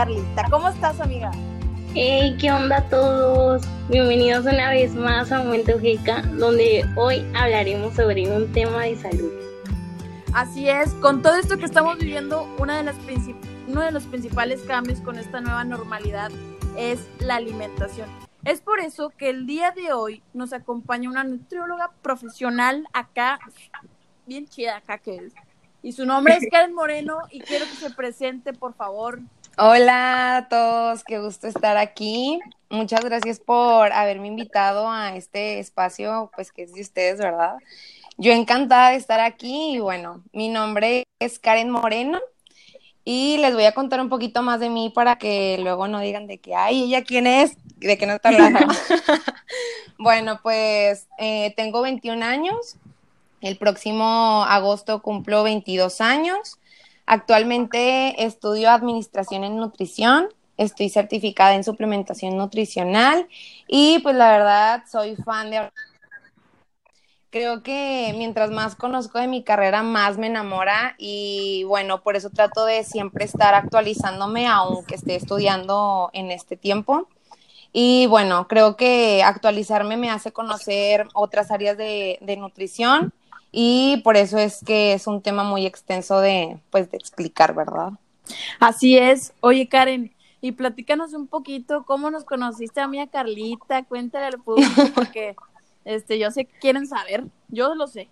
Carlita. ¿Cómo estás amiga? Hey, ¿qué onda a todos? Bienvenidos una vez más a Momento GK, donde hoy hablaremos sobre un tema de salud. Así es, con todo esto que estamos viviendo, una de las uno de los principales cambios con esta nueva normalidad es la alimentación. Es por eso que el día de hoy nos acompaña una nutrióloga profesional acá, bien chida acá que es. Y su nombre es Karen Moreno y quiero que se presente, por favor. Hola a todos, qué gusto estar aquí. Muchas gracias por haberme invitado a este espacio, pues que es de ustedes, ¿verdad? Yo encantada de estar aquí y bueno, mi nombre es Karen Moreno, y les voy a contar un poquito más de mí para que luego no digan de que, ay, ¿ella quién es? ¿De qué no está hablando? bueno, pues eh, tengo 21 años. El próximo agosto cumplo 22 años. Actualmente estudio Administración en Nutrición. Estoy certificada en suplementación nutricional y pues la verdad soy fan de creo que mientras más conozco de mi carrera, más me enamora y bueno, por eso trato de siempre estar actualizándome, aunque esté estudiando en este tiempo. Y bueno, creo que actualizarme me hace conocer otras áreas de, nutrición y por eso es que es un tema muy extenso de, pues, de explicar, ¿verdad? Así es. Oye, Karen, y platícanos un poquito cómo nos conociste a mí, a Carlita, cuéntale al público, porque este, yo sé que quieren saber, yo lo sé.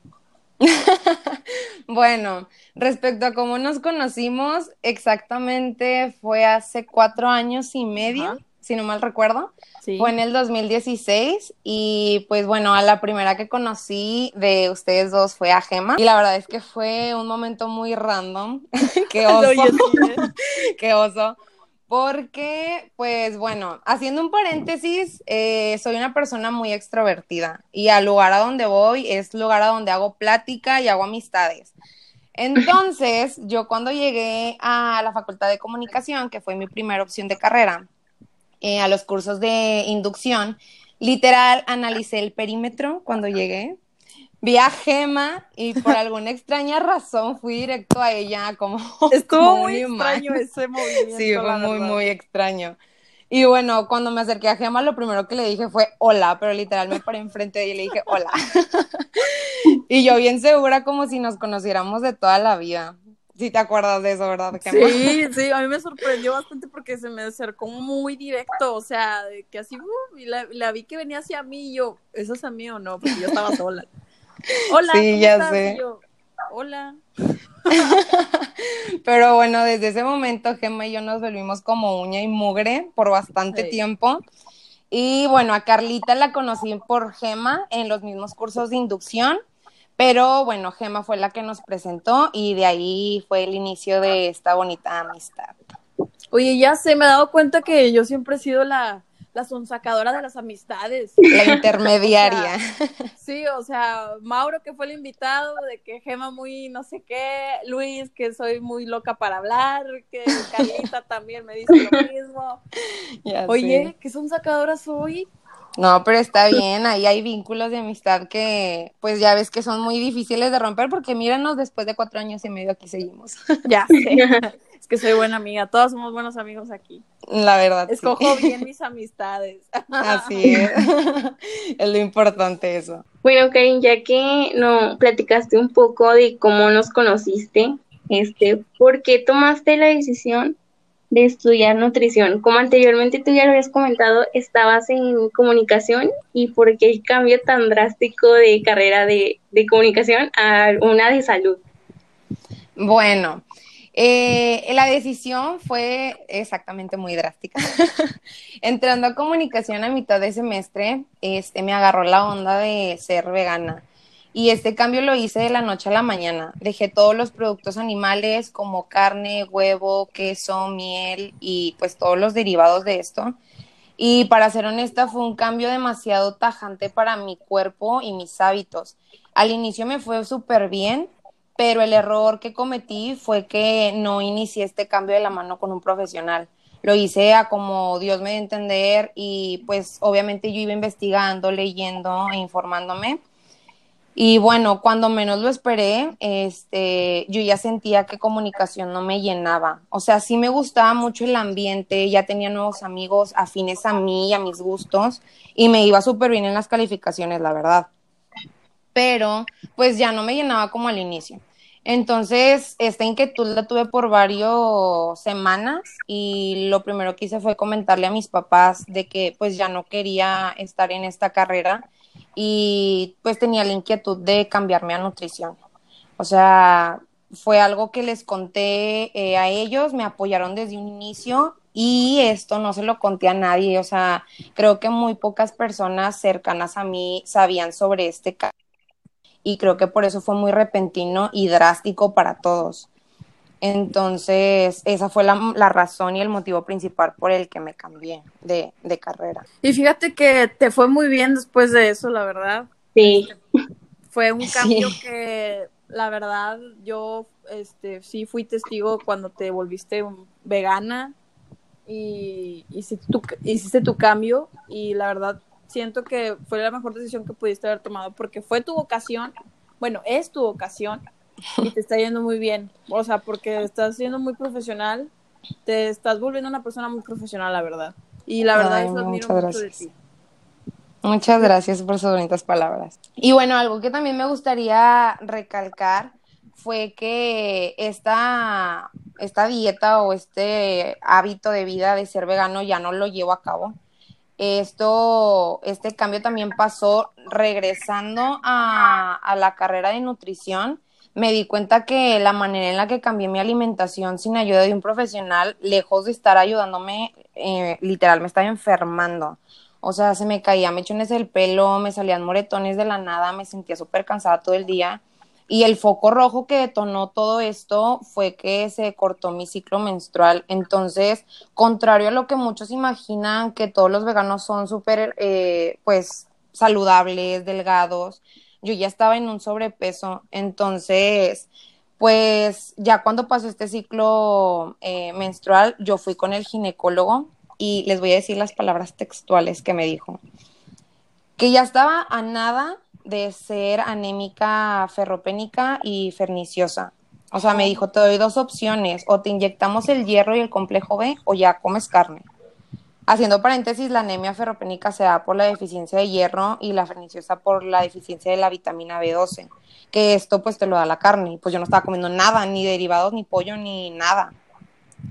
bueno, respecto a cómo nos conocimos, exactamente fue hace cuatro años y medio, si no mal recuerdo. Fue en el 2016 y pues bueno, a la primera que conocí de ustedes dos fue a Gema y la verdad es que fue un momento muy random. Qué oso. Qué oso porque, pues bueno, haciendo un paréntesis, eh, soy una persona muy extrovertida y al lugar a donde voy es lugar a donde hago plática y hago amistades. Entonces, yo cuando llegué a la Facultad de Comunicación, que fue mi primera opción de carrera, eh, a los cursos de inducción, literal analicé el perímetro cuando llegué vi a Gema y por alguna extraña razón fui directo a ella como estuvo muy extraño ese movimiento sí fue muy muy extraño. Y bueno cuando me acerqué a Gema lo primero que le dije fue hola pero literal me paré enfrente de ella y le dije hola y yo bien segura como si nos conociéramos de toda la vida Sí te acuerdas de eso, ¿verdad? Sí, sí, a mí me sorprendió bastante porque se me acercó muy directo, o sea, que así, uh, y la, la, vi que venía hacia mí y yo, ¿eso es a mí o no? Porque yo estaba sola. Hola, sí, ya sé. Hola. Pero bueno, desde ese momento Gemma y yo nos volvimos como uña y mugre por bastante tiempo. Y bueno, a Carlita la conocí por Gema en los mismos cursos de inducción, pero bueno, Gema fue la que nos presentó y de ahí fue el inicio de esta bonita amistad. Oye, ya se me ha dado cuenta que yo siempre he sido la, la sonsacadora de las amistades. La intermediaria. sí, o sea, Mauro que fue el invitado, de que Gema muy no sé qué, Luis que soy muy loca para hablar, que Carlita también me dice lo mismo. Oye, ¿qué sonsacadora soy? No, pero está bien, ahí hay vínculos de amistad que pues ya ves que son muy difíciles de romper porque míranos, después de cuatro años y medio aquí seguimos. Ya sé que soy buena amiga, todos somos buenos amigos aquí. La verdad. Escojo bien mis amistades. Así es. es lo importante eso. Bueno, Karin, ya que no platicaste un poco de cómo nos conociste, este, ¿por qué tomaste la decisión de estudiar nutrición? Como anteriormente tú ya lo habías comentado, estabas en comunicación y por qué el cambio tan drástico de carrera de, de comunicación a una de salud. Bueno, eh, la decisión fue exactamente muy drástica. Entrando a comunicación a mitad de semestre, este, me agarró la onda de ser vegana. Y este cambio lo hice de la noche a la mañana. Dejé todos los productos animales como carne, huevo, queso, miel y pues todos los derivados de esto. Y para ser honesta, fue un cambio demasiado tajante para mi cuerpo y mis hábitos. Al inicio me fue súper bien, pero el error que cometí fue que no inicié este cambio de la mano con un profesional. lo hice a como Dios me dio a entender y pues obviamente yo iba investigando, leyendo e informándome. Y bueno, cuando menos lo esperé, este, yo ya sentía que comunicación no me llenaba. O sea, sí me gustaba mucho el ambiente, ya tenía nuevos amigos afines a mí y a mis gustos, y me iba súper bien en las calificaciones, la verdad. Pero, pues ya no me llenaba como al inicio. Entonces, esta inquietud la tuve por varias semanas y lo primero que hice fue comentarle a mis papás de que pues ya no quería estar en esta carrera y pues tenía la inquietud de cambiarme a nutrición. O sea, fue algo que les conté eh, a ellos, me apoyaron desde un inicio y esto no se lo conté a nadie. O sea, creo que muy pocas personas cercanas a mí sabían sobre este caso y creo que por eso fue muy repentino y drástico para todos. Entonces, esa fue la, la, razón y el motivo principal por el que me cambié de, de, carrera. Y fíjate que te fue muy bien después de eso, la verdad. Sí. Fue un cambio sí. que, la verdad, yo este, sí fui testigo cuando te volviste vegana y hiciste tu, hiciste tu cambio y la verdad siento que fue la mejor decisión que pudiste haber tomado porque fue tu vocación, bueno, es tu vocación y te está yendo muy bien, o sea, porque estás siendo muy profesional, te estás volviendo una persona muy profesional, la verdad. Y la verdad Ay, eso admiro muchas mucho gracias. de ti. Muchas gracias por sus bonitas palabras. Y bueno, algo que también me gustaría recalcar fue que esta, esta dieta o este hábito de vida de ser vegano ya no lo llevo a cabo. Esto, este cambio también pasó regresando a, a la carrera de nutrición. Me di cuenta que la manera en la que cambié mi alimentación sin ayuda de un profesional, lejos de estar ayudándome, eh, literal me estaba enfermando. O sea, se me caían mechones del pelo, me salían moretones de la nada, me sentía súper cansada todo el día. Y el foco rojo que detonó todo esto fue que se cortó mi ciclo menstrual. Entonces, contrario a lo que muchos imaginan, que todos los veganos son súper, eh, pues, saludables, delgados, yo ya estaba en un sobrepeso. Entonces, pues, ya cuando pasó este ciclo eh, menstrual, yo fui con el ginecólogo y les voy a decir las palabras textuales que me dijo. Que ya estaba a nada de ser anémica ferropénica y perniciosa. O sea, me dijo, te doy dos opciones, o te inyectamos el hierro y el complejo B o ya comes carne. Haciendo paréntesis, la anemia ferropénica se da por la deficiencia de hierro y la perniciosa por la deficiencia de la vitamina B12, que esto pues te lo da la carne. Y pues yo no estaba comiendo nada, ni derivados, ni pollo, ni nada.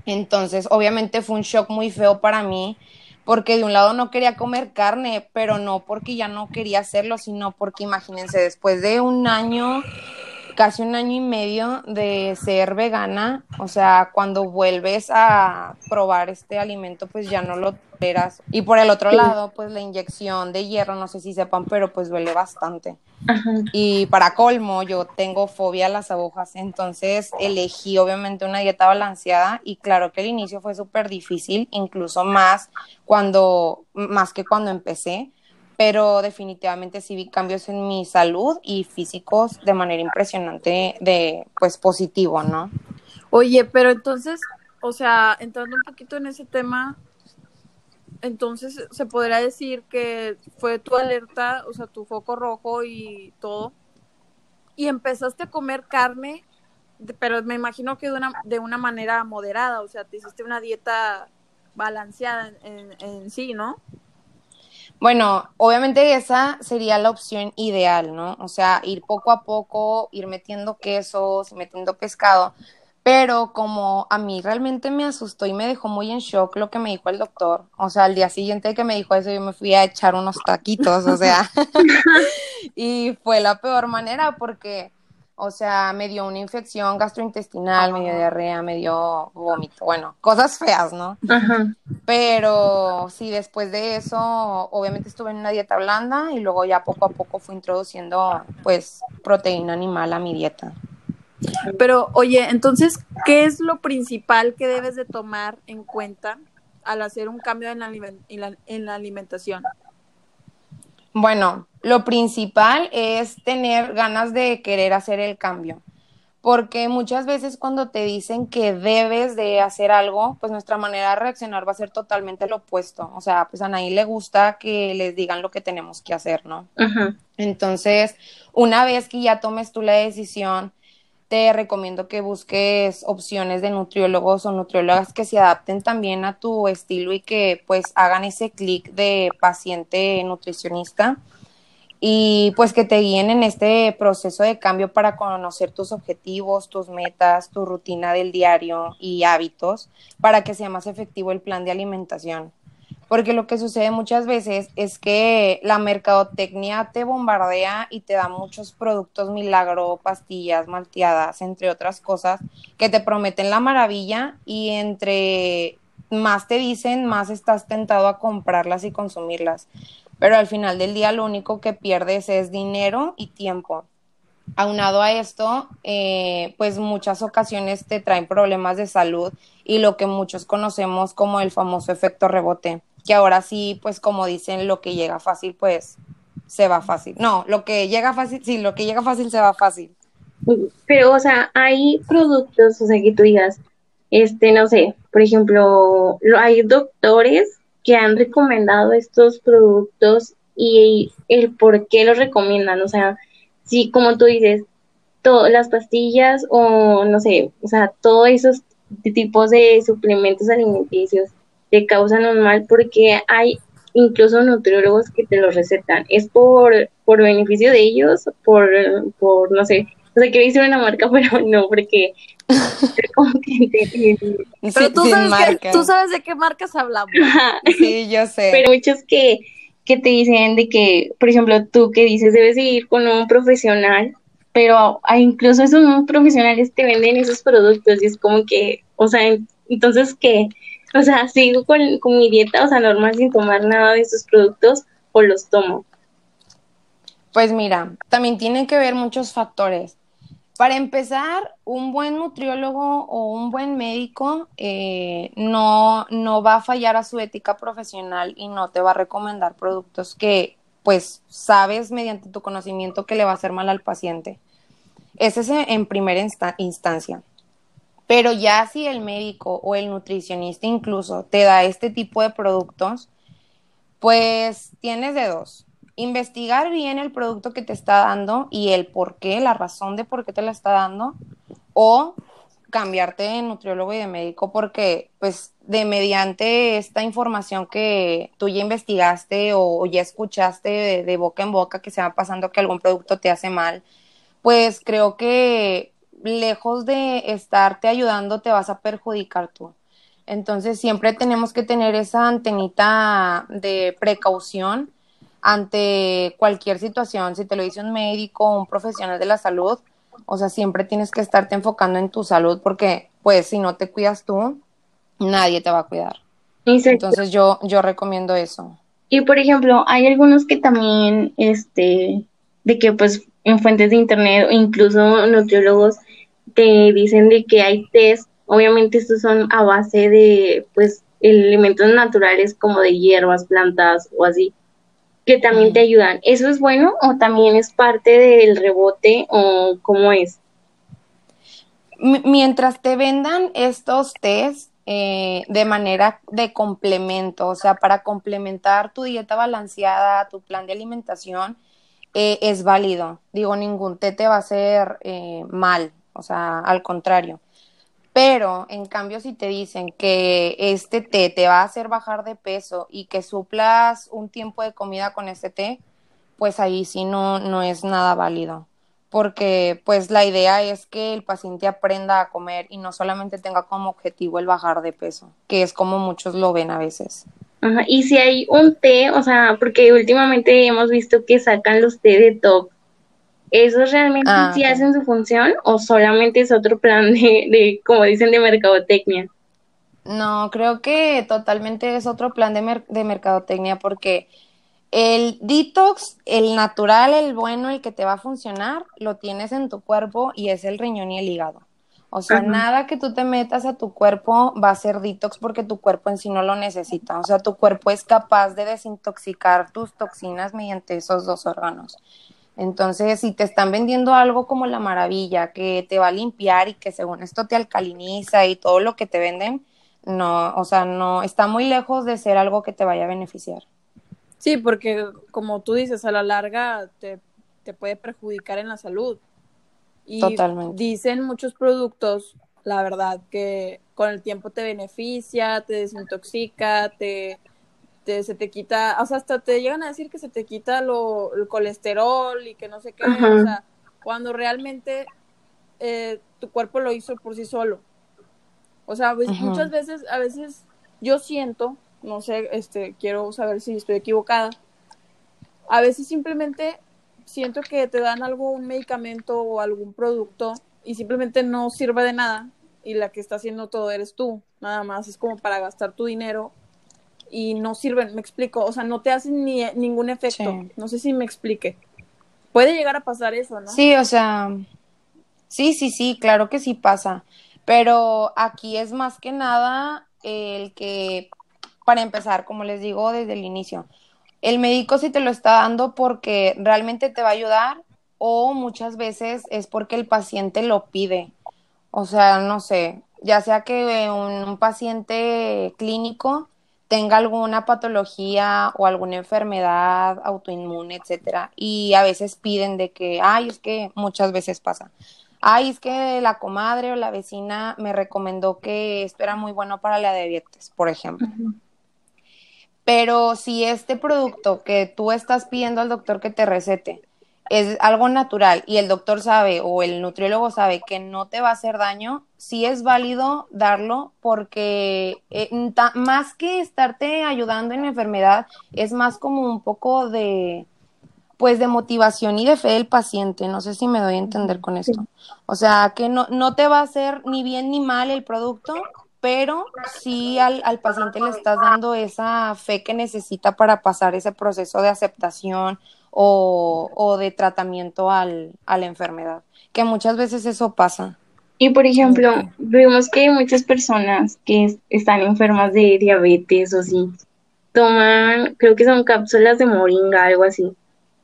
Entonces, obviamente fue un shock muy feo para mí porque de un lado no quería comer carne, pero no porque ya no quería hacerlo, sino porque imagínense, después de un año, casi un año y medio de ser vegana, o sea, cuando vuelves a probar este alimento, pues ya no lo toleras. Y por el otro lado, pues la inyección de hierro, no sé si sepan, pero pues duele bastante. Ajá. Y para colmo, yo tengo fobia a las agujas, entonces elegí obviamente una dieta balanceada y claro que el inicio fue súper difícil, incluso más cuando, más que cuando empecé, pero definitivamente sí vi cambios en mi salud y físicos de manera impresionante, de pues positivo, ¿no? Oye, pero entonces, o sea, entrando un poquito en ese tema, entonces se podría decir que fue tu alerta, o sea, tu foco rojo y todo, y empezaste a comer carne, pero me imagino que de una, de una manera moderada, o sea, te hiciste una dieta balanceada en, en sí, ¿no? Bueno, obviamente esa sería la opción ideal, ¿no? O sea, ir poco a poco, ir metiendo quesos, metiendo pescado, pero como a mí realmente me asustó y me dejó muy en shock lo que me dijo el doctor, o sea, al día siguiente que me dijo eso yo me fui a echar unos taquitos, o sea, y fue la peor manera porque, o sea, me dio una infección gastrointestinal, me dio diarrea, me dio vómito, bueno, cosas feas, ¿no? Ajá. Pero sí, después de eso, obviamente estuve en una dieta blanda y luego ya poco a poco fui introduciendo pues proteína animal a mi dieta. Pero, oye, entonces, ¿qué es lo principal que debes de tomar en cuenta al hacer un cambio en la, alimen- en la, en la alimentación? Bueno, lo principal es tener ganas de querer hacer el cambio, porque muchas veces cuando te dicen que debes de hacer algo, pues nuestra manera de reaccionar va a ser totalmente lo opuesto. O sea, pues a nadie le gusta que les digan lo que tenemos que hacer, ¿no? Entonces, una vez que ya tomes tú la decisión, te recomiendo que busques opciones de nutriólogos o nutriólogas que se adapten también a tu estilo y que pues hagan ese clic de paciente nutricionista y pues que te guíen en este proceso de cambio para conocer tus objetivos, tus metas, tu rutina del diario y hábitos para que sea más efectivo el plan de alimentación. Porque lo que sucede muchas veces es que la mercadotecnia te bombardea y te da muchos productos milagro, pastillas, malteadas, entre otras cosas, que te prometen la maravilla y entre más te dicen, más estás tentado a comprarlas y consumirlas pero al final del día lo único que pierdes es dinero y tiempo. Aunado a esto, eh, pues muchas ocasiones te traen problemas de salud y lo que muchos conocemos como el famoso efecto rebote, que ahora sí, pues como dicen, lo que llega fácil, pues se va fácil. No, lo que llega fácil, sí, lo que llega fácil se va fácil. Pero, o sea, hay productos, o sea, que tú digas, este, no sé, por ejemplo, hay doctores que han recomendado estos productos y el por qué los recomiendan. O sea, si como tú dices, todas las pastillas o no sé, o sea, todos esos tipos de suplementos alimenticios te causan un mal porque hay incluso nutriólogos que te los recetan. ¿Es por, por beneficio de ellos? Por, por, no sé, o sea, quiero decir una marca, pero no, porque Pero tú, sabes tú sabes de qué marcas hablamos. Sí, yo sé. Pero muchos que, que te dicen de que, por ejemplo, tú que dices debes ir con un profesional, pero incluso esos profesionales te venden esos productos y es como que, o sea, entonces que, o sea, sigo con, con mi dieta, o sea, normal sin tomar nada de esos productos o los tomo. Pues mira, también tienen que ver muchos factores. Para empezar, un buen nutriólogo o un buen médico eh, no, no va a fallar a su ética profesional y no te va a recomendar productos que pues sabes mediante tu conocimiento que le va a hacer mal al paciente. Ese es en primera instancia. Pero ya si el médico o el nutricionista incluso te da este tipo de productos, pues tienes de dos investigar bien el producto que te está dando y el por qué, la razón de por qué te la está dando, o cambiarte de nutriólogo y de médico porque pues de mediante esta información que tú ya investigaste o, ya escuchaste de, de, boca en boca que se va pasando que algún producto te hace mal, pues creo que lejos de estarte ayudando te vas a perjudicar tú. Entonces siempre tenemos que tener esa antenita de precaución ante cualquier situación, si te lo dice un médico o un profesional de la salud, o sea, siempre tienes que estarte enfocando en tu salud porque, pues, si no te cuidas tú, nadie te va a cuidar. Entonces yo, yo recomiendo eso. Y por ejemplo, hay algunos que también, este, de que pues en fuentes de internet o incluso nutriólogos te dicen de que hay test, obviamente estos son a base de pues elementos naturales como de hierbas, plantas o así, que también te ayudan. ¿Eso es bueno o también es parte del rebote o cómo es? mientras te vendan estos test eh, de manera de complemento, o sea, para complementar tu dieta balanceada, tu plan de alimentación, eh, es válido. Digo, ningún té te va a hacer eh, mal, o sea, al contrario. Pero, en cambio, si te dicen que este té te va a hacer bajar de peso y que suplas un tiempo de comida con este té, pues ahí sí no, no es nada válido. Porque, pues, la idea es que el paciente aprenda a comer y no solamente tenga como objetivo el bajar de peso, que es como muchos lo ven a veces. Ajá. Y si hay un té, o sea, porque últimamente hemos visto que sacan los té de top ¿Esos realmente ah, sí hacen su función o solamente es otro plan de, de, como dicen, de mercadotecnia? No, creo que totalmente es otro plan de, de mercadotecnia porque el detox, el natural, el bueno, el que te va a funcionar, lo tienes en tu cuerpo y es el riñón y el hígado. O sea, nada que tú te metas a tu cuerpo va a ser detox porque tu cuerpo en sí no lo necesita. O sea, tu cuerpo es capaz de desintoxicar tus toxinas mediante esos dos órganos. Entonces, si te están vendiendo algo como la maravilla, que te va a limpiar y que según esto te alcaliniza y todo lo que te venden, no, o sea, no, está muy lejos de ser algo que te vaya a beneficiar. Sí, porque como tú dices, a la larga te, te puede perjudicar en la salud. Y Totalmente. dicen muchos productos, la verdad, que con el tiempo te beneficia, te desintoxica, te, te se te quita, o sea, hasta te llegan a decir que se te quita lo, el colesterol y que no sé qué, Ajá. o sea, cuando realmente eh, tu cuerpo lo hizo por sí solo. O sea, pues, muchas veces, a veces yo siento, no sé, este, quiero saber si estoy equivocada, a veces simplemente siento que te dan algo, un medicamento o algún producto y simplemente no sirve de nada y la que está haciendo todo eres tú, nada más es como para gastar tu dinero y no sirven, me explico, o sea, no te hacen ni ningún efecto, Sí. no sé si me explique. Puede llegar a pasar eso, ¿no? Sí, o sea, sí, sí, sí, claro que sí pasa, pero aquí es más que nada el que, para empezar, como les digo desde el inicio, el médico sí te lo está dando porque realmente te va a ayudar o muchas veces es porque el paciente lo pide. O sea, no sé, ya sea que un, un paciente clínico tenga alguna patología o alguna enfermedad autoinmune, etcétera, y a veces piden de que, ay, es que muchas veces pasa. Ay, es que la comadre o la vecina me recomendó que esto era muy bueno para la diabetes, por ejemplo. Pero si este producto que tú estás pidiendo al doctor que te recete es algo natural y el doctor sabe o el nutriólogo sabe que no te va a hacer daño, sí es válido darlo porque eh, más que estarte ayudando en la enfermedad, es más como un poco de, pues de motivación y de fe del paciente. No sé si me doy a entender con esto. O sea, que no, no te va a hacer ni bien ni mal el producto, pero sí al, al paciente le estás dando esa fe que necesita para pasar ese proceso de aceptación o, o de tratamiento al, a la enfermedad, que muchas veces eso pasa. Y por ejemplo, vemos que muchas personas que es- están enfermas de diabetes o sí, toman, creo que son cápsulas de moringa, algo así.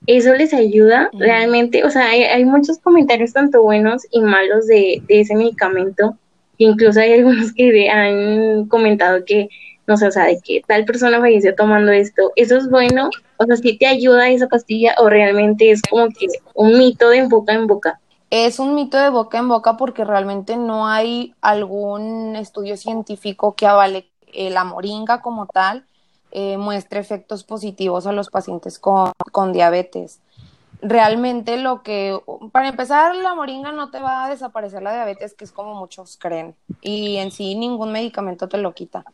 ¿Eso les ayuda realmente? O sea, hay, hay muchos comentarios tanto buenos y malos de, de ese medicamento, que incluso hay algunos que de- han comentado que, no sé, o sea, de que tal persona falleció tomando esto. ¿Eso es bueno? O sea, ¿sí te ayuda esa pastilla o realmente es como que un mito de boca en boca? Es un mito de boca en boca porque realmente no hay algún estudio científico que avale la moringa como tal eh, muestre efectos positivos a los pacientes con, con diabetes. Realmente lo que, para empezar, la moringa no te va a desaparecer la diabetes, que es como muchos creen, y en sí ningún medicamento te lo quita.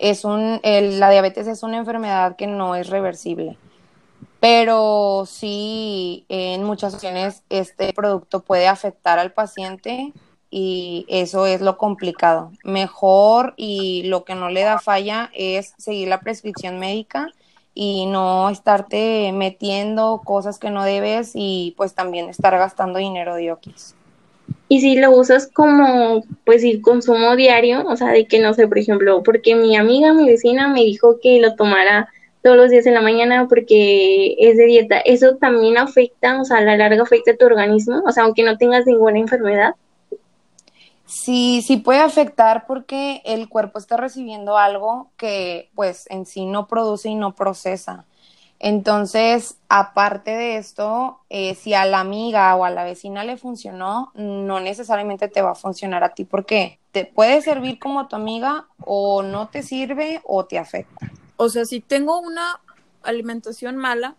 Es un, el- la diabetes es una enfermedad que no es reversible pero sí en muchas ocasiones este producto puede afectar al paciente y eso es lo complicado. Mejor y lo que no le da falla es seguir la prescripción médica y no estarte metiendo cosas que no debes y pues también estar gastando dinero de oquis. Y si lo usas como, pues, el consumo diario, o sea, de que no sé, por ejemplo, porque mi amiga, mi vecina me dijo que lo tomara todos los días en la mañana porque es de dieta, ¿eso también afecta, o sea, a la larga afecta a tu organismo? O sea, aunque no tengas ninguna enfermedad. Sí, sí puede afectar porque el cuerpo está recibiendo algo que pues en sí no produce y no procesa. Entonces, aparte de esto, eh, si a la amiga o a la vecina le funcionó, no necesariamente te va a funcionar a ti porque te puede servir como tu amiga o no te sirve o te afecta. O sea, si tengo una alimentación mala,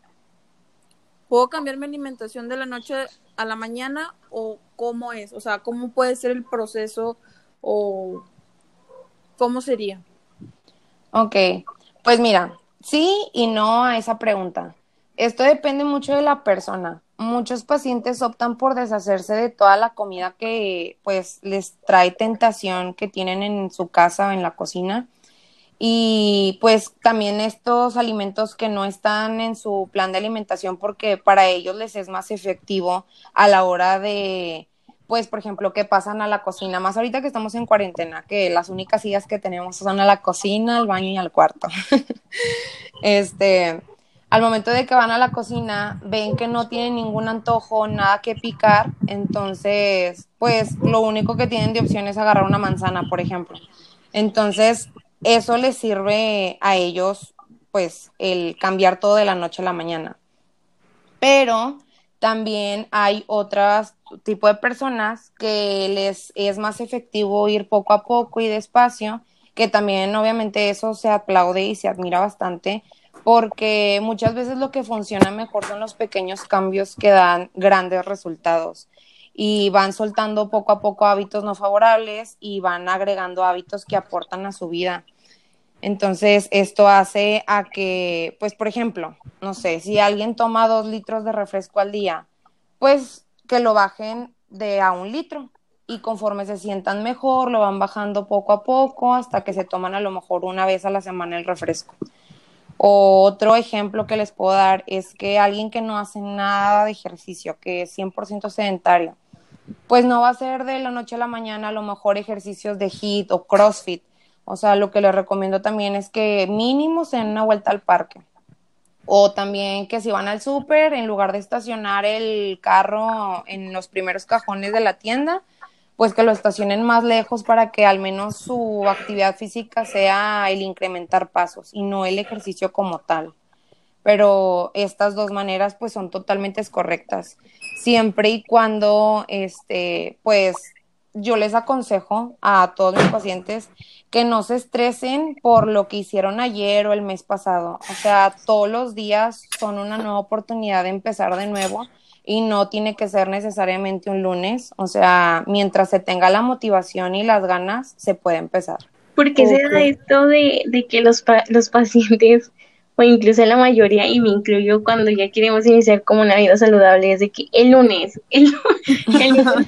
¿puedo cambiar mi alimentación de la noche a la mañana o cómo es? O sea, ¿cómo puede ser el proceso o cómo sería? Ok, pues mira, sí y no a esa pregunta. Esto depende mucho de la persona. Muchos pacientes optan por deshacerse de toda la comida que pues les trae tentación que tienen en su casa o en la cocina. Y pues también estos alimentos que no están en su plan de alimentación porque para ellos les es más efectivo a la hora de, pues por ejemplo, que pasan a la cocina, más ahorita que estamos en cuarentena, que las únicas sillas que tenemos son a la cocina, al baño y al cuarto. este, al momento de que van a la cocina, ven que no tienen ningún antojo, nada que picar, entonces, pues lo único que tienen de opción es agarrar una manzana, por ejemplo. Entonces, eso les sirve a ellos, pues, el cambiar todo de la noche a la mañana. Pero también hay otros tipo de personas que les es más efectivo ir poco a poco y despacio, que también obviamente eso se aplaude y se admira bastante, porque muchas veces lo que funciona mejor son los pequeños cambios que dan grandes resultados y van soltando poco a poco hábitos no favorables y van agregando hábitos que aportan a su vida. Entonces, esto hace a que, pues, por ejemplo, no sé, si alguien toma dos litros de refresco al día, pues que lo bajen de a un litro y conforme se sientan mejor, lo van bajando poco a poco hasta que se toman a lo mejor una vez a la semana el refresco. Otro ejemplo que les puedo dar es que alguien que no hace nada de ejercicio, que es 100% sedentario, pues no va a hacer de la noche a la mañana a lo mejor ejercicios de HIIT o CrossFit, o sea, lo que les recomiendo también es que mínimo se den una vuelta al parque. O también que si van al súper, en lugar de estacionar el carro en los primeros cajones de la tienda, pues que lo estacionen más lejos para que al menos su actividad física sea el incrementar pasos y no el ejercicio como tal. Pero estas dos maneras pues son totalmente correctas. Siempre y cuando este pues yo les aconsejo a todos mis pacientes que no se estresen por lo que hicieron ayer o el mes pasado. O sea, todos los días son una nueva oportunidad de empezar de nuevo y no tiene que ser necesariamente un lunes. O sea, mientras se tenga la motivación y las ganas, se puede empezar. ¿Por qué se da esto de, de que los, los pacientes o incluso la mayoría, y me incluyo cuando ya queremos iniciar como una vida saludable, es de que el lunes, el, lunes,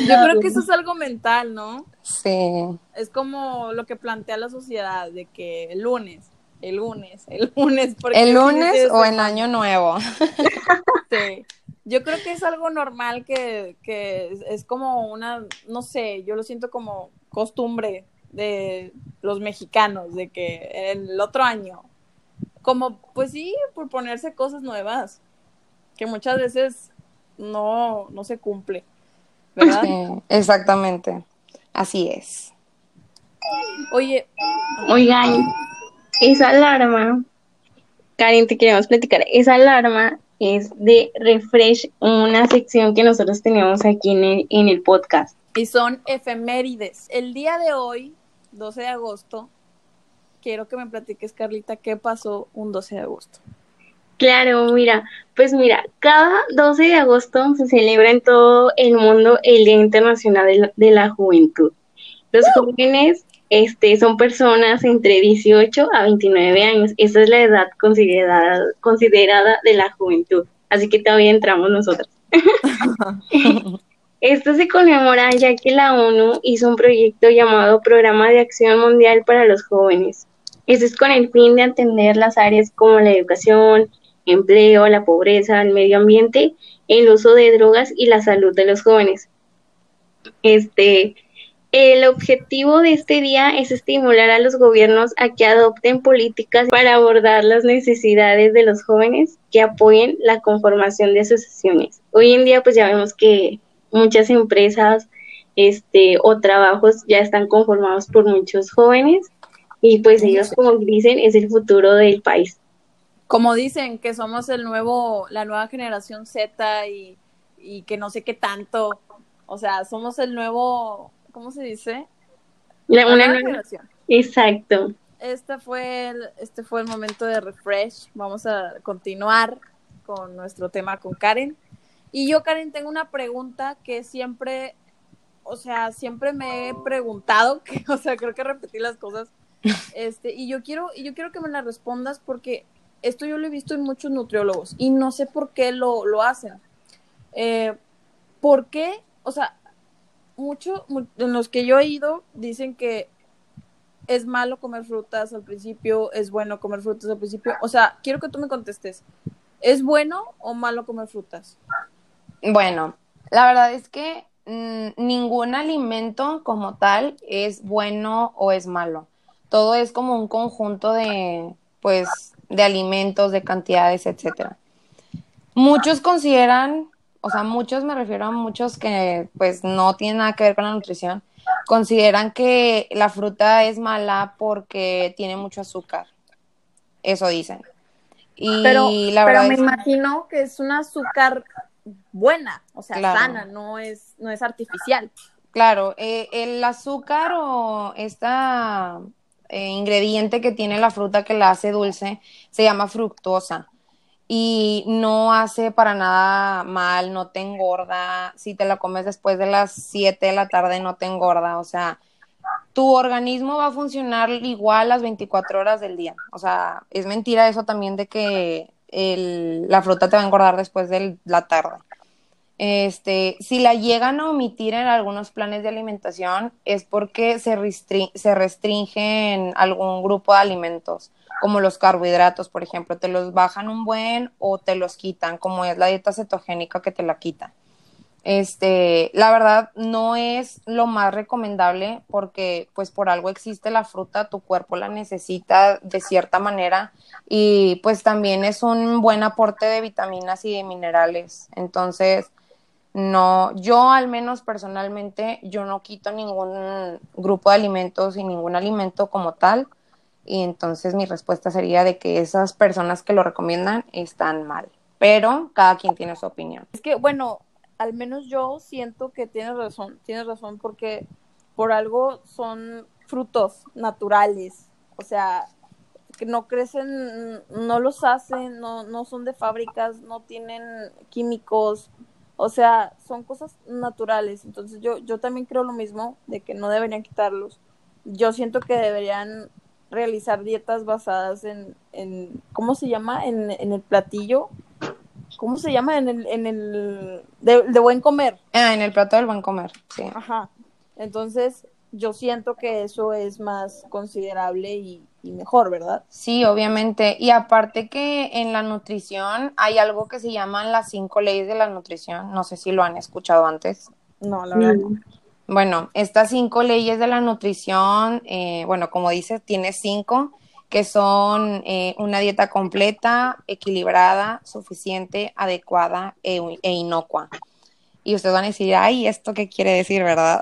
Yo creo que eso es algo mental, ¿no? Sí. Es como lo que plantea la sociedad, de que el lunes, el lunes, el lunes. ¿El lunes o en año nuevo? Sí. Yo creo que es algo normal que, que es como una, no sé, yo lo siento como costumbre de los mexicanos, de que el otro año como, pues sí, por ponerse cosas nuevas, que muchas veces no, no se cumple, ¿verdad? exactamente, así es. Oye, oigan, esa alarma, Karen, te queremos platicar, esa alarma es de Refresh, una sección que nosotros tenemos aquí en el, en el podcast. Y son efemérides. El día de hoy, 12 de agosto, quiero que me platiques, Carlita, qué pasó un 12 de agosto. Claro, mira, pues mira, cada 12 de agosto se celebra en todo el mundo el Día Internacional de la, Juventud. Los jóvenes este, son personas entre 18 a 29 años. Esa es la edad considerada, considerada de la juventud. Así que todavía entramos nosotros. Esto se conmemora ya que la ONU hizo un proyecto llamado Programa de Acción Mundial para los Jóvenes, eso es con el fin de atender las áreas como la educación, empleo, la pobreza, el medio ambiente, el uso de drogas y la salud de los jóvenes. Este, el objetivo de este día es estimular a los gobiernos a que adopten políticas para abordar las necesidades de los jóvenes que apoyen la conformación de asociaciones. Hoy en día pues ya vemos que muchas empresas este, o trabajos ya están conformados por muchos jóvenes y pues ellos, como dicen, es el futuro del país. Como dicen que somos el nuevo, la nueva generación Z y, y que no sé qué tanto, o sea, somos el nuevo, ¿cómo se dice? La, una nueva generación. Exacto. Este fue, el, este fue el momento de refresh. Vamos a continuar con nuestro tema con Karen. Y yo, Karen, tengo una pregunta que siempre, o sea, siempre me he preguntado, que, o sea, creo que repetí las cosas este, y yo quiero, y yo quiero que me la respondas porque esto yo lo he visto en muchos nutriólogos y no sé por qué lo, lo hacen. Eh, ¿Por qué? O sea, mucho, en los que yo he ido dicen que es malo comer frutas al principio, es bueno comer frutas al principio. O sea, quiero que tú me contestes. ¿Es bueno o malo comer frutas? Bueno, la verdad es que mm, ningún alimento como tal es bueno o es malo todo es como un conjunto de, pues, de alimentos, de cantidades, etcétera. Muchos consideran, o sea, muchos me refiero a muchos que pues no tienen nada que ver con la nutrición, consideran que la fruta es mala porque tiene mucho azúcar. Eso dicen. Y pero, la verdad pero me imagino que es un azúcar buena, o sea, sana, no es, no es artificial. Claro, eh, el azúcar o esta eh, ingrediente que tiene la fruta que la hace dulce se llama fructosa. Y no hace para nada mal, no te engorda, si te la comes después de las 7 de la tarde no te engorda, o sea, tu organismo va a funcionar igual las 24 horas del día, o sea, es mentira eso también de que la fruta te va a engordar después de la tarde. Este, si la llegan a omitir en algunos planes de alimentación es porque se, se restringen algún grupo de alimentos, como los carbohidratos, por ejemplo, te los bajan un buen o te los quitan, como es la dieta cetogénica que te la quita. Este, la verdad no es lo más recomendable porque pues por algo existe la fruta, tu cuerpo la necesita de cierta manera y pues también es un buen aporte de vitaminas y de minerales. Entonces, no, yo al menos personalmente, yo no quito ningún grupo de alimentos y ningún alimento como tal. Y entonces mi respuesta sería de que esas personas que lo recomiendan están mal. Pero cada quien tiene su opinión. Es que, bueno, al menos yo siento que tienes razón, tienes razón porque por algo son frutos naturales. O sea, que no crecen, no los hacen, no, no son de fábricas, no tienen químicos, o sea, son cosas naturales. Entonces yo, yo también creo lo mismo, de que no deberían quitarlos. Yo siento que deberían realizar dietas basadas en, en ¿cómo se llama? En, en el platillo. ¿Cómo se llama? En el, en el, de, de buen comer. Ah, en el plato del buen comer, sí. Ajá. Entonces, yo siento que eso es más considerable y, mejor, ¿verdad? Sí, obviamente. Y aparte que en la nutrición hay algo que se llaman las cinco leyes de la nutrición. No sé si lo han escuchado antes. No, la verdad Bueno, estas cinco leyes de la nutrición, eh, bueno, como dices, tiene cinco, que son eh, una dieta completa, equilibrada, suficiente, adecuada e, e inocua y ustedes van a decir, ay, ¿esto qué quiere decir, verdad?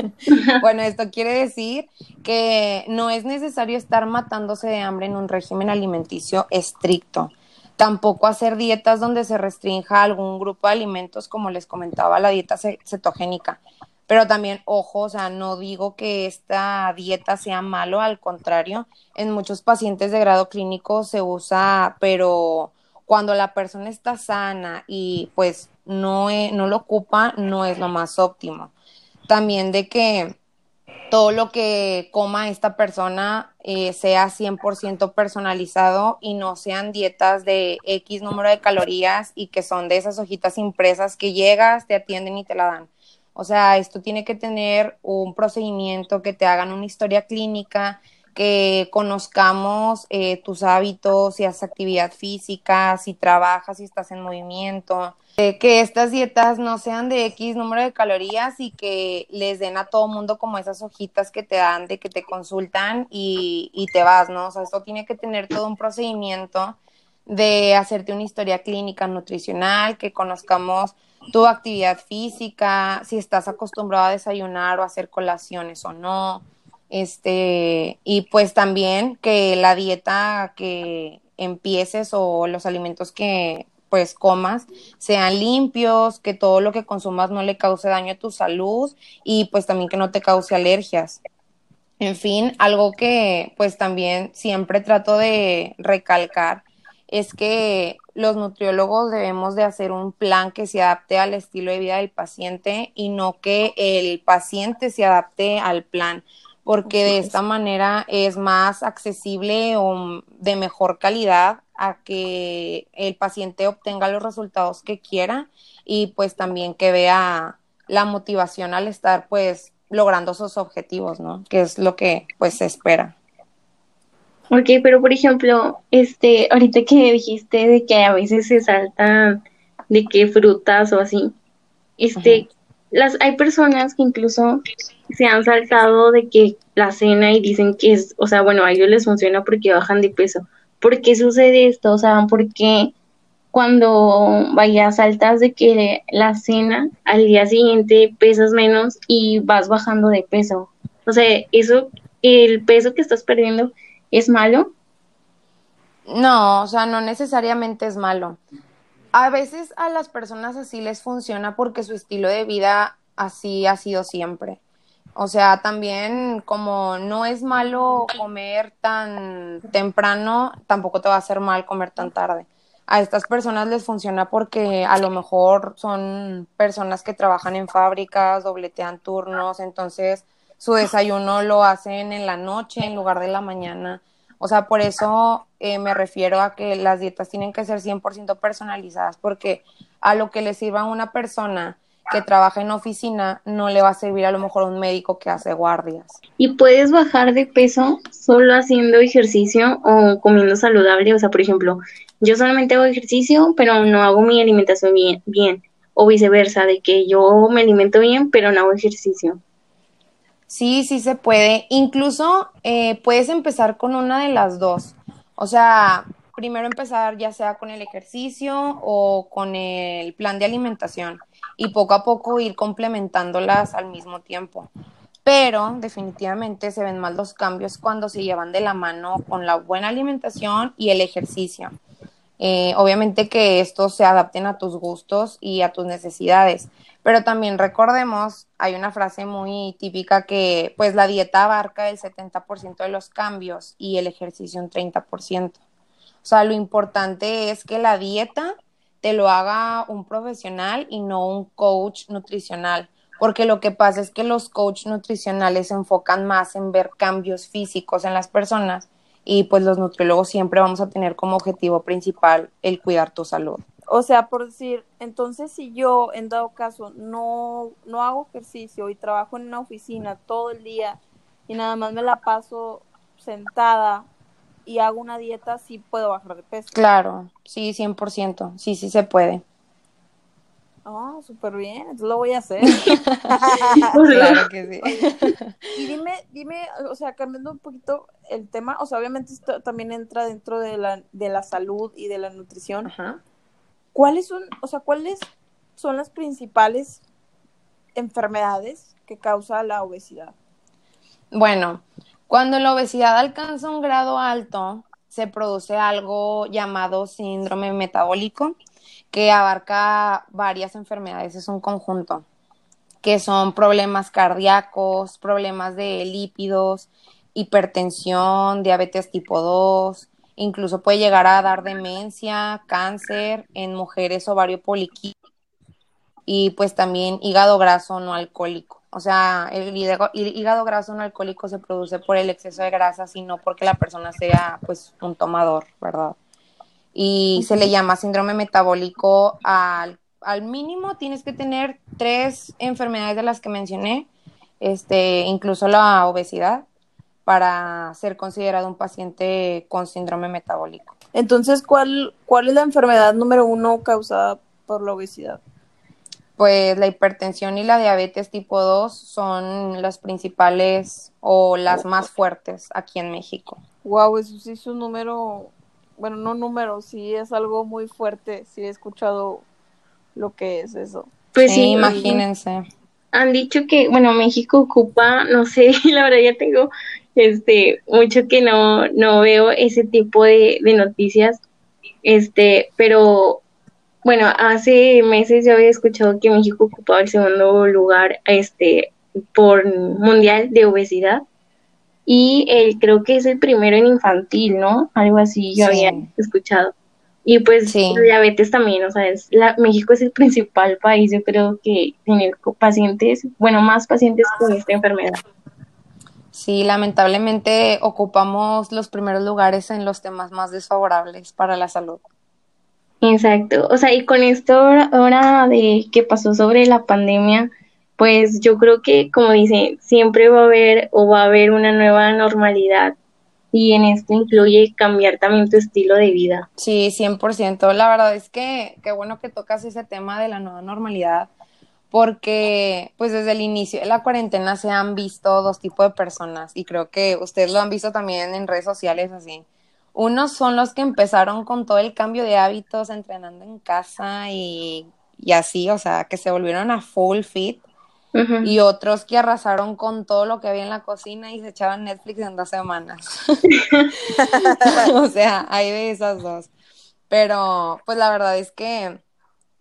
bueno, esto quiere decir que no es necesario estar matándose de hambre en un régimen alimenticio estricto. Tampoco hacer dietas donde se restrinja algún grupo de alimentos, como les comentaba, la dieta cetogénica. Pero también, ojo, o sea, no digo que esta dieta sea malo, al contrario, en muchos pacientes de grado clínico se usa, pero cuando la persona está sana y pues no, no lo ocupa, no es lo más óptimo. También de que todo lo que coma esta persona eh, sea 100% personalizado y no sean dietas de X número de calorías y que son de esas hojitas impresas que llegas, te atienden y te la dan. O sea, esto tiene que tener un procedimiento, que te hagan una historia clínica, que conozcamos eh, tus hábitos, si haces actividad física, si trabajas, si estás en movimiento, eh, que estas dietas no sean de X número de calorías y que les den a todo mundo como esas hojitas que te dan de que te consultan y, y te vas, ¿no? O sea, esto tiene que tener todo un procedimiento de hacerte una historia clínica nutricional, que conozcamos tu actividad física, si estás acostumbrado a desayunar o hacer colaciones o no, este, y pues también que la dieta que empieces o los alimentos que pues comas sean limpios, que todo lo que consumas no le cause daño a tu salud y pues también que no te cause alergias. En fin, algo que pues también siempre trato de recalcar es que los nutriólogos debemos de hacer un plan que se adapte al estilo de vida del paciente y no que el paciente se adapte al plan porque de esta manera es más accesible o de mejor calidad a que el paciente obtenga los resultados que quiera y pues también que vea la motivación al estar pues logrando sus objetivos, ¿no? Que es lo que pues se espera. Ok, pero por ejemplo, este, ahorita que dijiste de que a veces se salta de que frutas o así, este, las, hay personas que incluso se han saltado de que la cena y dicen que es, o sea, bueno, a ellos les funciona porque bajan de peso, ¿por qué sucede esto? O sea, ¿por qué cuando vayas saltas de que la cena al día siguiente pesas menos y vas bajando de peso? O sea, eso, el peso que estás perdiendo es malo. No, o sea, no necesariamente es malo. A veces a las personas así les funciona porque su estilo de vida así ha sido siempre. O sea, también como no es malo comer tan temprano, tampoco te va a hacer mal comer tan tarde. A estas personas les funciona porque a lo mejor son personas que trabajan en fábricas, dobletean turnos, entonces su desayuno lo hacen en la noche en lugar de la mañana. O sea, por eso eh, me refiero a que las dietas tienen que ser 100% personalizadas, porque a lo que le sirva a una persona que trabaja en oficina no le va a servir a lo mejor un médico que hace guardias. ¿Y puedes bajar de peso solo haciendo ejercicio o comiendo saludable? O sea, por ejemplo, yo solamente hago ejercicio, pero no hago mi alimentación bien, bien. O viceversa, de que yo me alimento bien, pero no hago ejercicio. Sí, sí se puede. Incluso eh, puedes empezar con una de las dos. O sea, primero empezar ya sea con el ejercicio o con el plan de alimentación y poco a poco ir complementándolas al mismo tiempo. Pero definitivamente se ven más los cambios cuando se llevan de la mano con la buena alimentación y el ejercicio. Eh, obviamente que estos se adapten a tus gustos y a tus necesidades, pero también recordemos, hay una frase muy típica que pues la dieta abarca el 70% de los cambios y el ejercicio un 30%. O sea, lo importante es que la dieta te lo haga un profesional y no un coach nutricional, porque lo que pasa es que los coaches nutricionales se enfocan más en ver cambios físicos en las personas y pues los nutriólogos siempre vamos a tener como objetivo principal el cuidar tu salud. O sea, por decir, entonces si yo en dado caso no, no hago ejercicio y trabajo en una oficina todo el día y nada más me la paso sentada y hago una dieta, sí puedo bajar de peso. Claro, sí, 100%, sí, sí se puede. Oh, súper bien, entonces lo voy a hacer. claro que sí. y dime, dime, o sea, cambiando un poquito el tema, o sea, obviamente esto también entra dentro de la, de la salud y de la nutrición. Ajá. ¿Cuáles son, o sea, cuáles son las principales enfermedades que causa la obesidad? Bueno, cuando la obesidad alcanza un grado alto, se produce algo llamado síndrome metabólico, que abarca varias enfermedades, es un conjunto, que son problemas cardíacos, problemas de lípidos, hipertensión, diabetes tipo 2, incluso puede llegar a dar demencia, cáncer en mujeres, ovario poliquístico y pues también hígado graso no alcohólico. O sea, el hígado, graso no alcohólico se produce por el exceso de grasa, sino porque la persona sea pues un tomador, ¿verdad? Y se le llama síndrome metabólico al, al mínimo tienes que tener tres enfermedades de las que mencioné, este, incluso la obesidad, para ser considerado un paciente con síndrome metabólico. Entonces, ¿cuál, cuál es la enfermedad número uno causada por la obesidad? Pues la hipertensión y la diabetes tipo 2 son las principales o las más fuertes aquí en México. Wow, eso sí es un número, bueno, no número, sí es algo muy fuerte, sí he escuchado lo que es eso. Pues sí, imagínense. Han dicho que, bueno, México ocupa, no sé, la verdad ya tengo este mucho que no no veo ese tipo de, de noticias, este, pero bueno, hace meses yo había escuchado que México ocupaba el segundo lugar este por mundial de obesidad y él creo que es el primero en infantil, ¿no? Algo así yo había escuchado. Y pues diabetes también, o sea, es la, México es el principal país, yo creo que tiene pacientes, bueno, más pacientes con esta enfermedad. Sí, lamentablemente ocupamos los primeros lugares en los temas más desfavorables para la salud. Exacto, o sea, y con esto ahora de que pasó sobre la pandemia, pues yo creo que, como dice, siempre va a haber o va a haber una nueva normalidad y en esto incluye cambiar también tu estilo de vida. Sí, 100%. La verdad es que qué bueno que tocas ese tema de la nueva normalidad porque pues desde el inicio de la cuarentena se han visto dos tipos de personas y creo que ustedes lo han visto también en redes sociales así Unos son los que empezaron con todo el cambio de hábitos, entrenando en casa y, y así, o sea, que se volvieron a full fit. Y otros que arrasaron con todo lo que había en la cocina y se echaban Netflix en dos semanas. o sea, hay de esas dos. Pero, pues la verdad es que,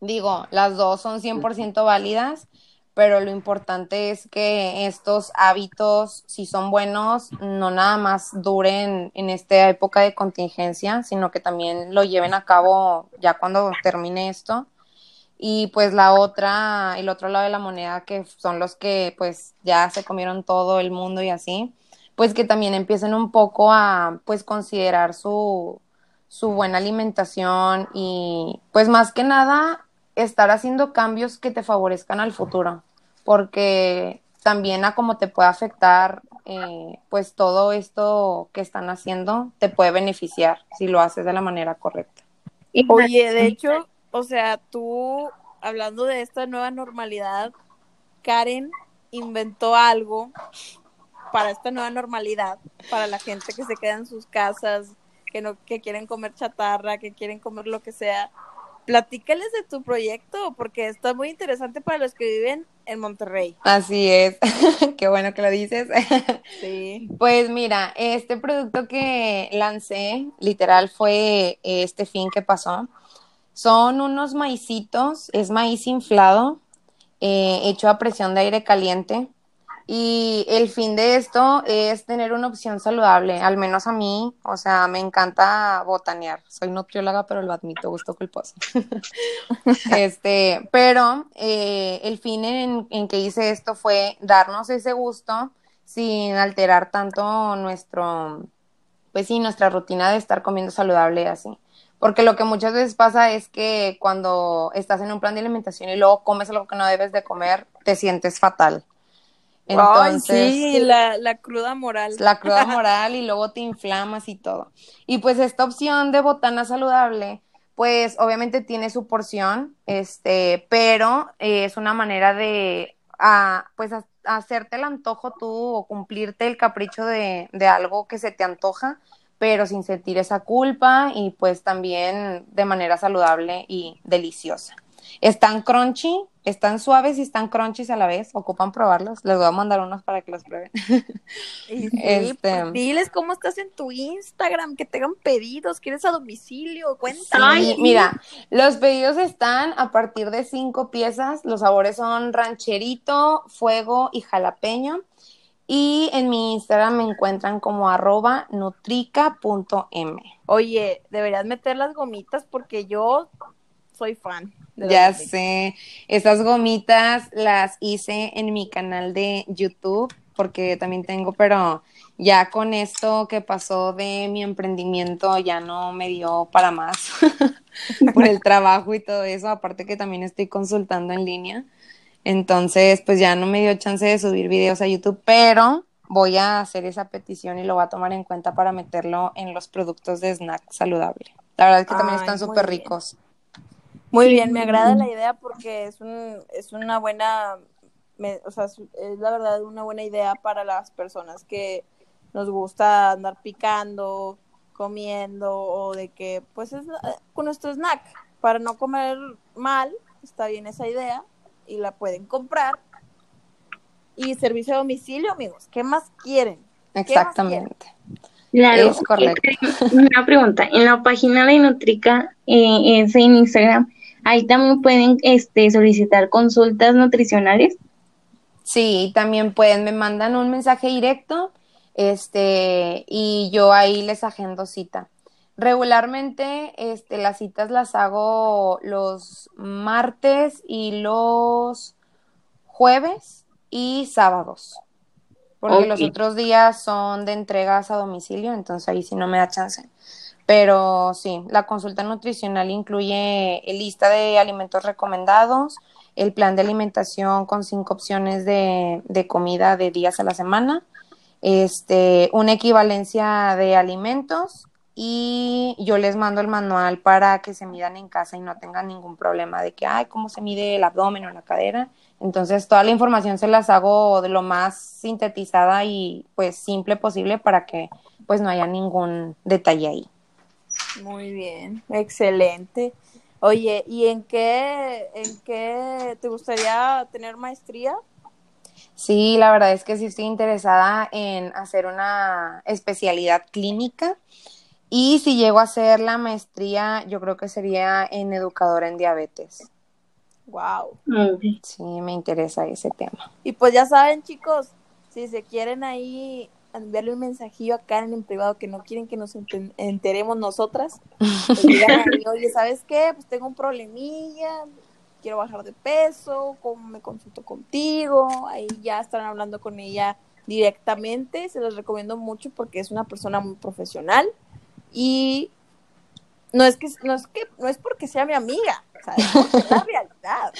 digo, las dos son 100% válidas, pero lo importante es que estos hábitos, si son buenos, no nada más duren en esta época de contingencia, sino que también lo lleven a cabo ya cuando termine esto. Y pues la otra, el otro lado de la moneda, que son los que pues ya se comieron todo el mundo y así, pues que también empiecen un poco a pues considerar su, su buena alimentación y pues más que nada estar haciendo cambios que te favorezcan al futuro, porque también a cómo te puede afectar eh, pues todo esto que están haciendo te puede beneficiar si lo haces de la manera correcta. Oye, de hecho, o sea, tú, hablando de esta nueva normalidad, Karen inventó algo para esta nueva normalidad, para la gente que se queda en sus casas, que no, que quieren comer chatarra, que quieren comer lo que sea. Platícales de tu proyecto, porque está muy interesante para los que viven en Monterrey. Así es, qué bueno que lo dices. Sí. Pues mira, este producto que lancé, literal, fue este fin que pasó. Son unos maicitos, es maíz inflado, eh, hecho a presión de aire caliente. Y el fin de esto es tener una opción saludable, al menos a mí, o sea, me encanta botanear. Soy nutrióloga, pero lo admito, gusto culposo. este, pero eh, el fin en, en que hice esto fue darnos ese gusto sin alterar tanto nuestro, pues sí, nuestra rutina de estar comiendo saludable así. Porque lo que muchas veces pasa es que cuando estás en un plan de alimentación y luego comes algo que no debes de comer, te sientes fatal. Ay, sí, la, la cruda moral. La cruda moral y luego te inflamas y todo. Y pues esta opción de botana saludable, pues obviamente tiene su porción, este, pero eh, es una manera de, ah, pues, a- hacerte el antojo tú o cumplirte el capricho de, de algo que se te antoja, pero sin sentir esa culpa y pues también de manera saludable y deliciosa. Están crunchy, están suaves y están crunchies a la vez. Ocupan probarlos. Les voy a mandar unos para que los prueben. Y sí, Este- pues, diles cómo estás en tu Instagram, que te hagan pedidos, quieres a domicilio, cuéntame. Sí, mira, los pedidos están a partir de cinco piezas. Los sabores son rancherito, fuego y jalapeño. Y en mi Instagram me encuentran como arroba nutrica.m. Oye, deberías meter las gomitas porque yo soy fan. de Ya gomitas. sé, esas gomitas las hice en mi canal de YouTube porque también tengo, pero ya con esto que pasó de mi emprendimiento ya no me dio para más por el trabajo y todo eso, aparte que también estoy consultando en línea. Entonces, pues ya no me dio chance de subir videos a YouTube, pero voy a hacer esa petición y lo voy a tomar en cuenta para meterlo en los productos de snack saludable. La verdad es que también están súper bien. Muy bien, me agrada la idea porque es un, es una buena, me- o sea, es, la verdad una buena idea para las personas que nos gusta andar picando, comiendo o de que, pues es con nuestro snack para no comer mal, está bien esa idea y la pueden comprar. Y servicio a domicilio, amigos, ¿qué más quieren? ¿Qué más Exactamente. Claro, Es correcto. Una pregunta, en la página de Nutrica, eh, es en Instagram, ahí también pueden este, solicitar consultas nutricionales. Sí, también pueden, me mandan un mensaje directo, este, y yo ahí les agendo cita. Regularmente, este, las citas las hago los martes y los jueves y sábados, porque los otros días son de entregas a domicilio, entonces ahí sí no me da chance. Pero sí, la consulta nutricional incluye lista de alimentos recomendados, el plan de alimentación con cinco opciones de, de comida de días a la semana, este, una equivalencia de alimentos y yo les mando el manual para que se midan en casa y no tengan ningún problema de que, ay, cómo se mide el abdomen o la cadera. Entonces, toda la información se las hago de lo más sintetizada y pues simple posible para que pues no haya ningún detalle ahí. Muy bien, excelente. Oye, ¿y en qué, en qué te gustaría tener maestría? Sí, la verdad es que sí estoy interesada en hacer una especialidad clínica y si llego a hacer la maestría, yo creo que sería en educadora en diabetes. Wow. Sí, me interesa ese tema. Y pues ya saben, chicos, si se quieren ahí enviarle un mensajillo acá en el privado que no quieren que nos enteremos nosotras, pues oye, ¿sabes qué? Pues tengo un problemilla, quiero bajar de peso, ¿cómo me consulto contigo? Ahí ya están hablando con ella directamente, se los recomiendo mucho porque es una persona muy profesional y no es que no es que no es porque sea mi amiga, es la realidad.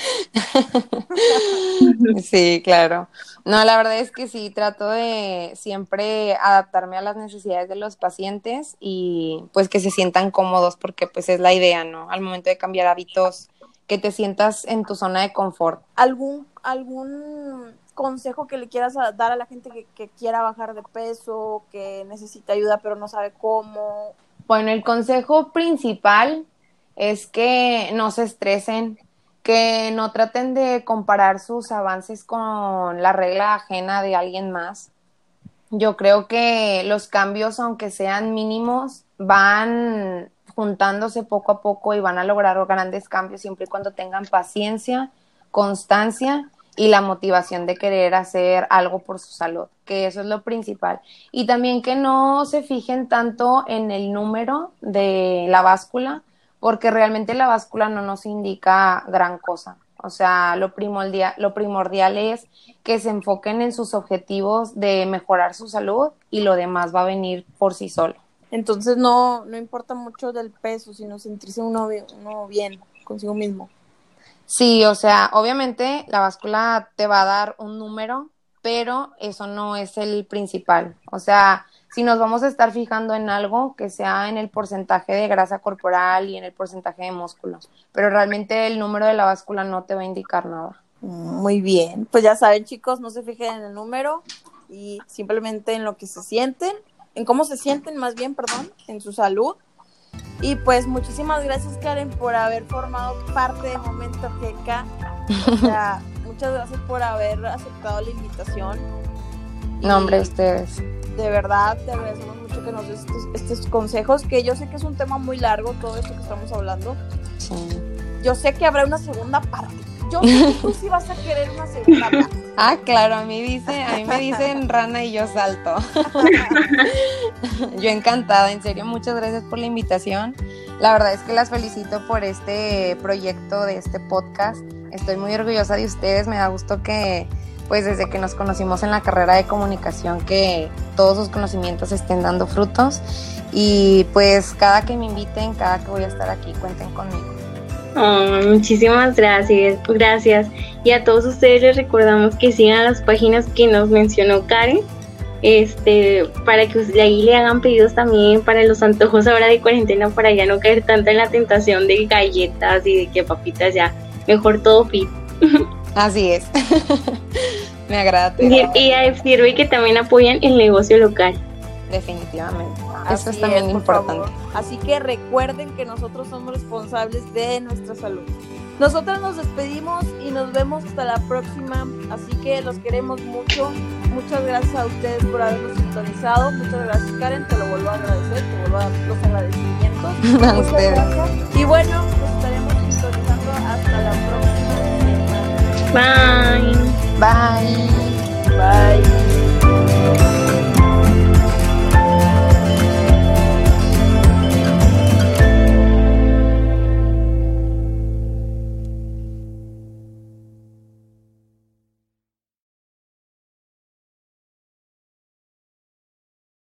Sí, claro. No, la verdad es que sí, trato de siempre adaptarme a las necesidades de los pacientes y pues que se sientan cómodos porque pues es la idea, ¿no? Al momento de cambiar hábitos, que te sientas en tu zona de confort. ¿Algún, algún consejo que le quieras dar a la gente que, que quiera bajar de peso, que necesita ayuda pero no sabe cómo? Bueno, el consejo principal es que no se estresen, que no traten de comparar sus avances con la regla ajena de alguien más. Yo creo que los cambios, aunque sean mínimos, van juntándose poco a poco y van a lograr grandes cambios siempre y cuando tengan paciencia, constancia y la motivación de querer hacer algo por su salud, que eso es lo principal. Y también que no se fijen tanto en el número de la báscula, porque realmente la báscula no nos indica gran cosa. O sea, lo primordial, lo primordial es que se enfoquen en sus objetivos de mejorar su salud y lo demás va a venir por sí solo. Entonces no, no importa mucho del peso, sino sentirse uno, uno bien consigo mismo. Sí, o sea, obviamente la báscula te va a dar un número, pero eso no es el principal. O sea, si nos vamos a estar fijando en algo que sea en el porcentaje de grasa corporal y en el porcentaje de músculos, pero realmente el número de la báscula no te va a indicar nada. Muy bien, pues ya saben chicos, no se fijen en el número y simplemente en lo que se sienten, en cómo se sienten más bien, perdón, en su salud y pues muchísimas gracias Karen por haber formado parte de Momento Jeca. muchas gracias por haber aceptado la invitación. No, hombre, ustedes. De verdad, te agradecemos mucho que nos des estos, consejos, que yo sé que es un tema muy largo todo esto que estamos hablando. Sí. Yo sé que habrá una segunda parte. Yo vas a querer una segunda. Ah, claro, a mí dice, a mí me dicen rana y yo salto. yo encantada, en serio, muchas gracias por la invitación. La verdad es que las felicito por este proyecto de este podcast. Estoy muy orgullosa de ustedes, me da gusto que pues desde que nos conocimos en la carrera de comunicación que todos sus conocimientos estén dando frutos y pues cada que me inviten, cada que voy a estar aquí, cuenten conmigo muchísimas gracias, gracias. Y a todos ustedes les recordamos que sigan las páginas que nos mencionó Karen, este, para que ahí le hagan pedidos también para los antojos ahora de cuarentena, para ya no caer tanto en la tentación de galletas y de que papitas ya, mejor todo fit. Así es. Me agrada. Y, y sirve que también apoyan el negocio local. Definitivamente. Eso es también importante. Así que recuerden que nosotros somos responsables de nuestra salud. Nosotras nos despedimos y nos vemos hasta la próxima. Así que los queremos mucho. Muchas gracias a ustedes por habernos sintonizado. Muchas gracias, Karen. Te lo vuelvo a agradecer. Te vuelvo a dar los agradecimientos. Muchas ustedes. gracias. Y bueno, nos estaremos sintonizando hasta la próxima. Bye. Bye. Bye.